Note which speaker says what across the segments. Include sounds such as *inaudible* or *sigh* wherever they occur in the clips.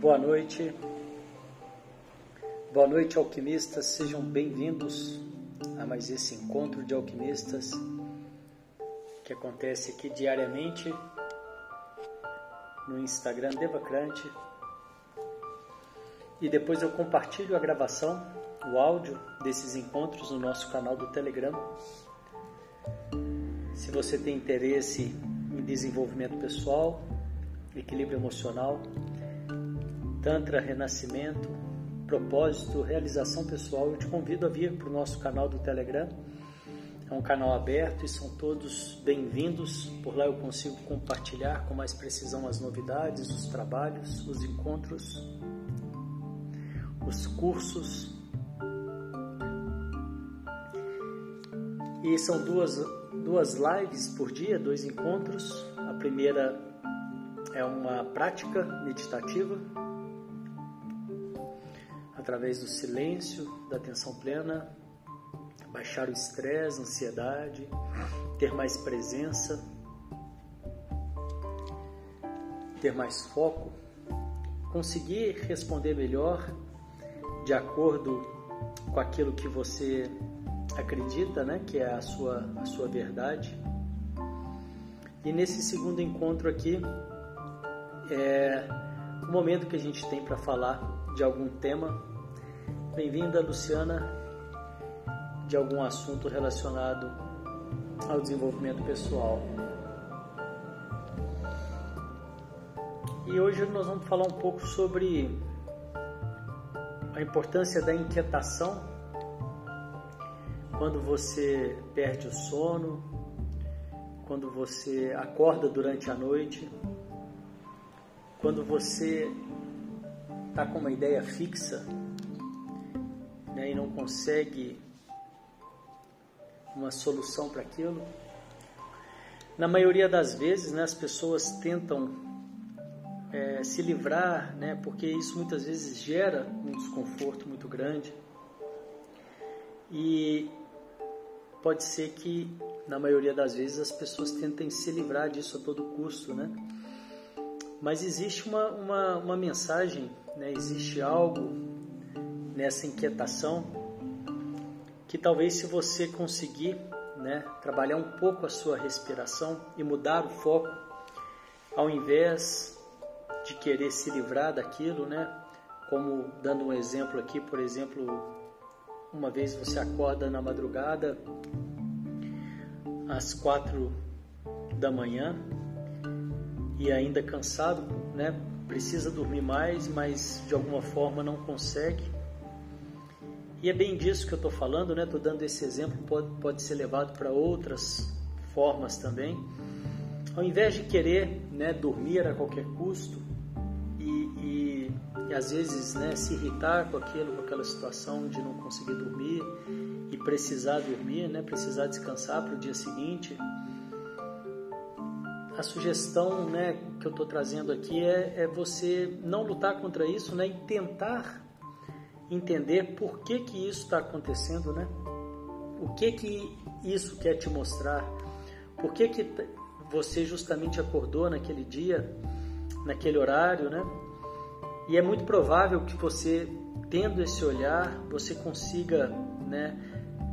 Speaker 1: Boa noite. Boa noite, alquimistas. Sejam bem-vindos a mais esse encontro de alquimistas que acontece aqui diariamente no Instagram Devacrante. E depois eu compartilho a gravação, o áudio desses encontros no nosso canal do Telegram. Se você tem interesse em desenvolvimento pessoal, equilíbrio emocional, Tantra Renascimento, propósito, realização pessoal, eu te convido a vir para o nosso canal do Telegram. É um canal aberto e são todos bem-vindos. Por lá eu consigo compartilhar com mais precisão as novidades, os trabalhos, os encontros, os cursos. E são duas, duas lives por dia, dois encontros. A primeira é uma prática meditativa através do silêncio, da atenção plena, baixar o estresse, a ansiedade, ter mais presença, ter mais foco, conseguir responder melhor de acordo com aquilo que você acredita, né, que é a sua a sua verdade. E nesse segundo encontro aqui é o momento que a gente tem para falar de algum tema Bem-vinda, Luciana, de algum assunto relacionado ao desenvolvimento pessoal. E hoje nós vamos falar um pouco sobre a importância da inquietação quando você perde o sono, quando você acorda durante a noite, quando você está com uma ideia fixa né, e não consegue uma solução para aquilo. Na maioria das vezes, né, as pessoas tentam é, se livrar, né, porque isso muitas vezes gera um desconforto muito grande. E pode ser que, na maioria das vezes, as pessoas tentem se livrar disso a todo custo, né? Mas existe uma, uma, uma mensagem, né? existe algo nessa inquietação, que talvez se você conseguir né, trabalhar um pouco a sua respiração e mudar o foco, ao invés de querer se livrar daquilo, né, como dando um exemplo aqui, por exemplo, uma vez você acorda na madrugada às quatro da manhã e ainda cansado, né, precisa dormir mais, mas de alguma forma não consegue e é bem disso que eu estou falando, né? Estou dando esse exemplo, pode, pode ser levado para outras formas também. Ao invés de querer né, dormir a qualquer custo e, e, e às vezes né, se irritar com aquilo, com aquela situação de não conseguir dormir e precisar dormir, né, precisar descansar para o dia seguinte, a sugestão né, que eu estou trazendo aqui é, é, você não lutar contra isso né, e tentar entender por que que isso está acontecendo, né? O que que isso quer te mostrar? Por que que você justamente acordou naquele dia, naquele horário, né? E é muito provável que você, tendo esse olhar, você consiga, né?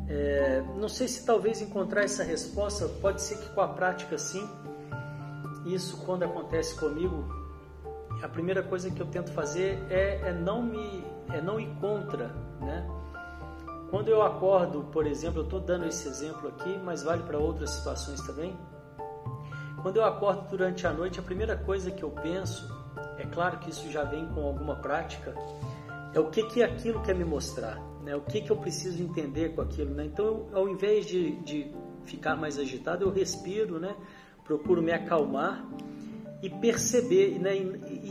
Speaker 1: É, não sei se talvez encontrar essa resposta, pode ser que com a prática sim. Isso quando acontece comigo, a primeira coisa que eu tento fazer é, é não me é não ir contra, né? Quando eu acordo, por exemplo, eu estou dando esse exemplo aqui, mas vale para outras situações também. Quando eu acordo durante a noite, a primeira coisa que eu penso, é claro que isso já vem com alguma prática, é o que que aquilo quer me mostrar, né? O que que eu preciso entender com aquilo, né? Então, eu, ao invés de, de ficar mais agitado, eu respiro, né? Procuro me acalmar e perceber, né?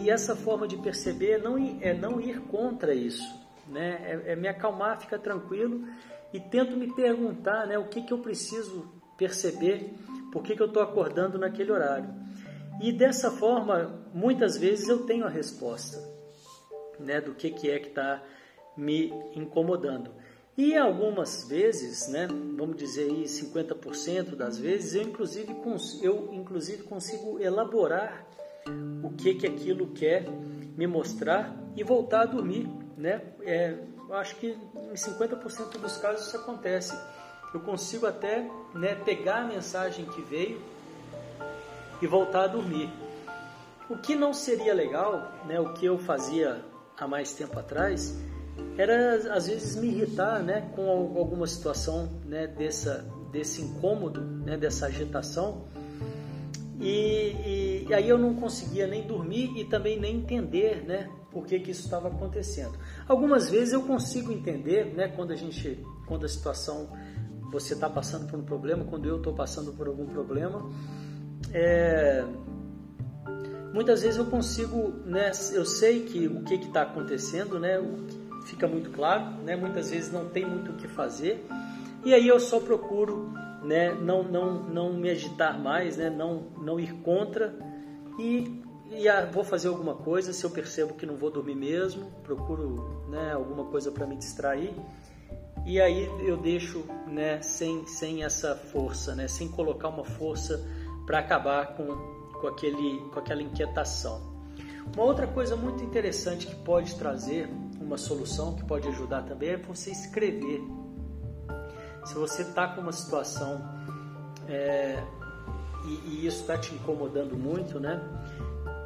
Speaker 1: E essa forma de perceber não, é não ir contra isso, né? é, é me acalmar, ficar tranquilo e tento me perguntar né, o que, que eu preciso perceber, por que, que eu estou acordando naquele horário. E dessa forma, muitas vezes eu tenho a resposta né, do que, que é que está me incomodando. E algumas vezes, né, vamos dizer aí 50% das vezes, eu inclusive, eu inclusive consigo elaborar o que, que aquilo quer me mostrar e voltar a dormir. Né? É, acho que em 50% dos casos isso acontece. Eu consigo até né, pegar a mensagem que veio e voltar a dormir. O que não seria legal, né, o que eu fazia há mais tempo atrás, era às vezes me irritar né, com alguma situação né, dessa, desse incômodo, né, dessa agitação. E, e, e, aí eu não conseguia nem dormir e também nem entender né, por que, que isso estava acontecendo. Algumas vezes eu consigo entender né, quando a gente, quando a situação você está passando por um problema, quando eu estou passando por algum problema, é, muitas vezes eu consigo, né, eu sei que o que está acontecendo, né, fica muito claro, né, muitas vezes não tem muito o que fazer, e aí eu só procuro né, não, não, não me agitar mais, né, não, não ir contra e, e ah, vou fazer alguma coisa, se eu percebo que não vou dormir mesmo, procuro né, alguma coisa para me distrair e aí eu deixo né, sem, sem essa força, né, sem colocar uma força para acabar com, com, aquele, com aquela inquietação. Uma outra coisa muito interessante que pode trazer uma solução, que pode ajudar também, é você escrever. Se você está com uma situação é, e, e, isso está te incomodando muito, né?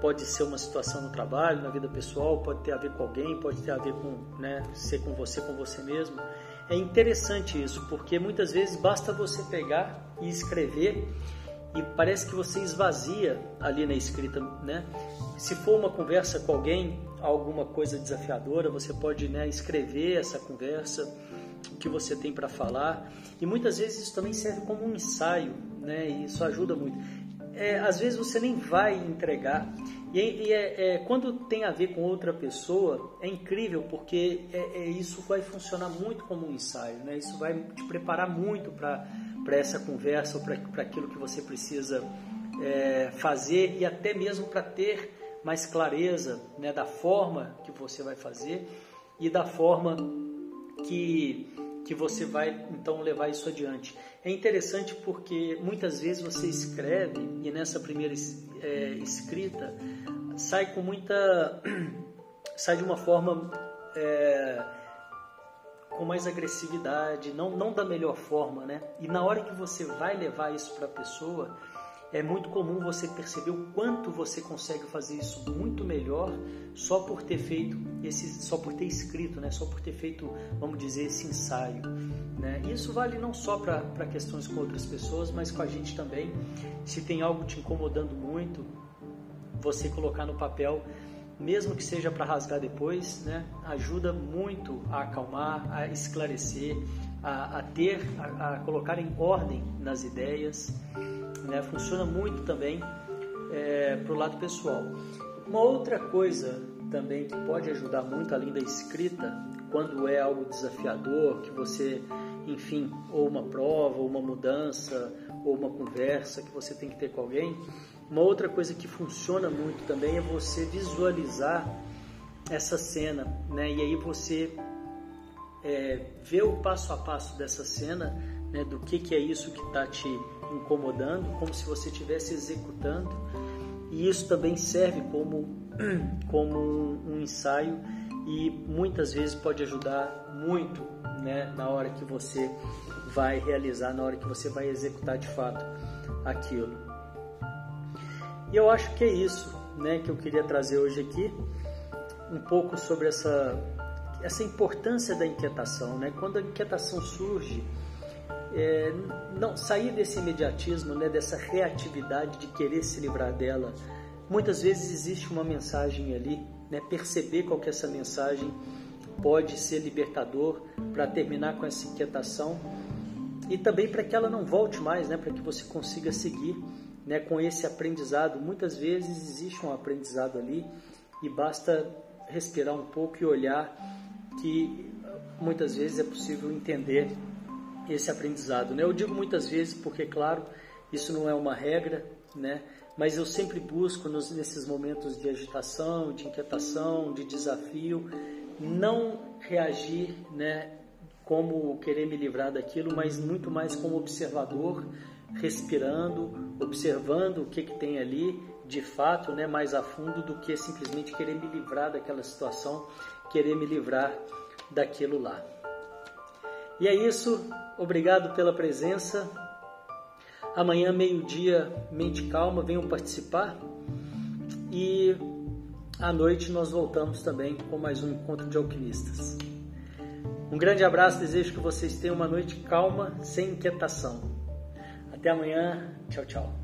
Speaker 1: Pode ser uma situação no trabalho, na vida pessoal, pode ter a ver com alguém, pode ter a ver com, né, ser com você, com você mesmo. É interessante isso, porque muitas vezes basta você pegar e escrever e parece que você esvazia ali na escrita, né? Se for uma conversa com alguém, alguma coisa desafiadora, você pode né, escrever essa conversa, que você tem para falar. E muitas vezes isso também serve como um ensaio, né? E isso ajuda muito. É, às vezes você nem vai entregar, e, e é, é, quando tem a ver com outra pessoa, é incrível porque é, é isso vai funcionar muito como um ensaio, né? Isso vai te preparar muito para essa conversa ou para aquilo que você precisa é, fazer e até mesmo para ter mais clareza né, da forma que você vai fazer e da forma que, que você vai então levar isso adiante. É interessante porque muitas vezes você escreve e nessa primeira é, escrita sai com muita. *clears throat* sai de uma forma. É, com mais agressividade, não, não da melhor forma, né? E na hora que você vai levar isso para a pessoa, é muito comum você perceber o quanto você consegue fazer isso muito melhor só por ter feito esse, só por ter escrito, né? Só por ter feito, vamos dizer, esse ensaio, né? Isso vale não só para questões com outras pessoas, mas com a gente também. Se tem algo te incomodando muito, você colocar no papel, mesmo que seja para rasgar depois, né? Ajuda muito a acalmar, a esclarecer, a, a ter, a, a colocar em ordem nas ideias né? Funciona muito também é, para o lado pessoal. Uma outra coisa também que pode ajudar muito além da escrita, quando é algo desafiador, que você, enfim, ou uma prova, ou uma mudança, ou uma conversa que você tem que ter com alguém, uma outra coisa que funciona muito também é você visualizar essa cena, né? E aí você é, vê o passo a passo dessa cena, né? Do que, que é isso que está te incomodando, como se você estivesse executando. E isso também serve como, *clears throat* como um, ensaio e muitas vezes pode ajudar muito né, na hora que você vai realizar, na hora que você vai executar de fato aquilo. E eu acho que é isso né, que eu queria trazer hoje aqui, um pouco sobre essa, essa importância da inquietação. Né? Quando a inquietação surge, é, não sair desse imediatismo, né, dessa reatividade de querer se livrar dela. Muitas vezes existe uma mensagem ali, né, perceber qual que é essa mensagem pode ser libertador para terminar com essa inquietação e também para que ela não volte mais, né, para que você consiga seguir né, com esse aprendizado. Muitas vezes existe um aprendizado ali e basta respirar um pouco e olhar que muitas vezes é possível entender esse aprendizado. Né? Eu digo muitas vezes porque, claro, isso não é uma regra, né? mas eu sempre busco nos, nesses momentos de agitação, de inquietação, de desafio, não reagir, né, como querer me livrar daquilo, mas muito mais como observador, respirando, observando o que, que tem ali de fato, né, mais a fundo do que simplesmente querer me livrar daquela situação, querer me livrar daquilo lá. E é isso, obrigado pela presença. Amanhã, meio-dia, mente calma, venham participar. E à noite nós voltamos também com mais um encontro de alquimistas. Um grande abraço, desejo que vocês tenham uma noite calma, sem inquietação. Até amanhã, tchau, tchau.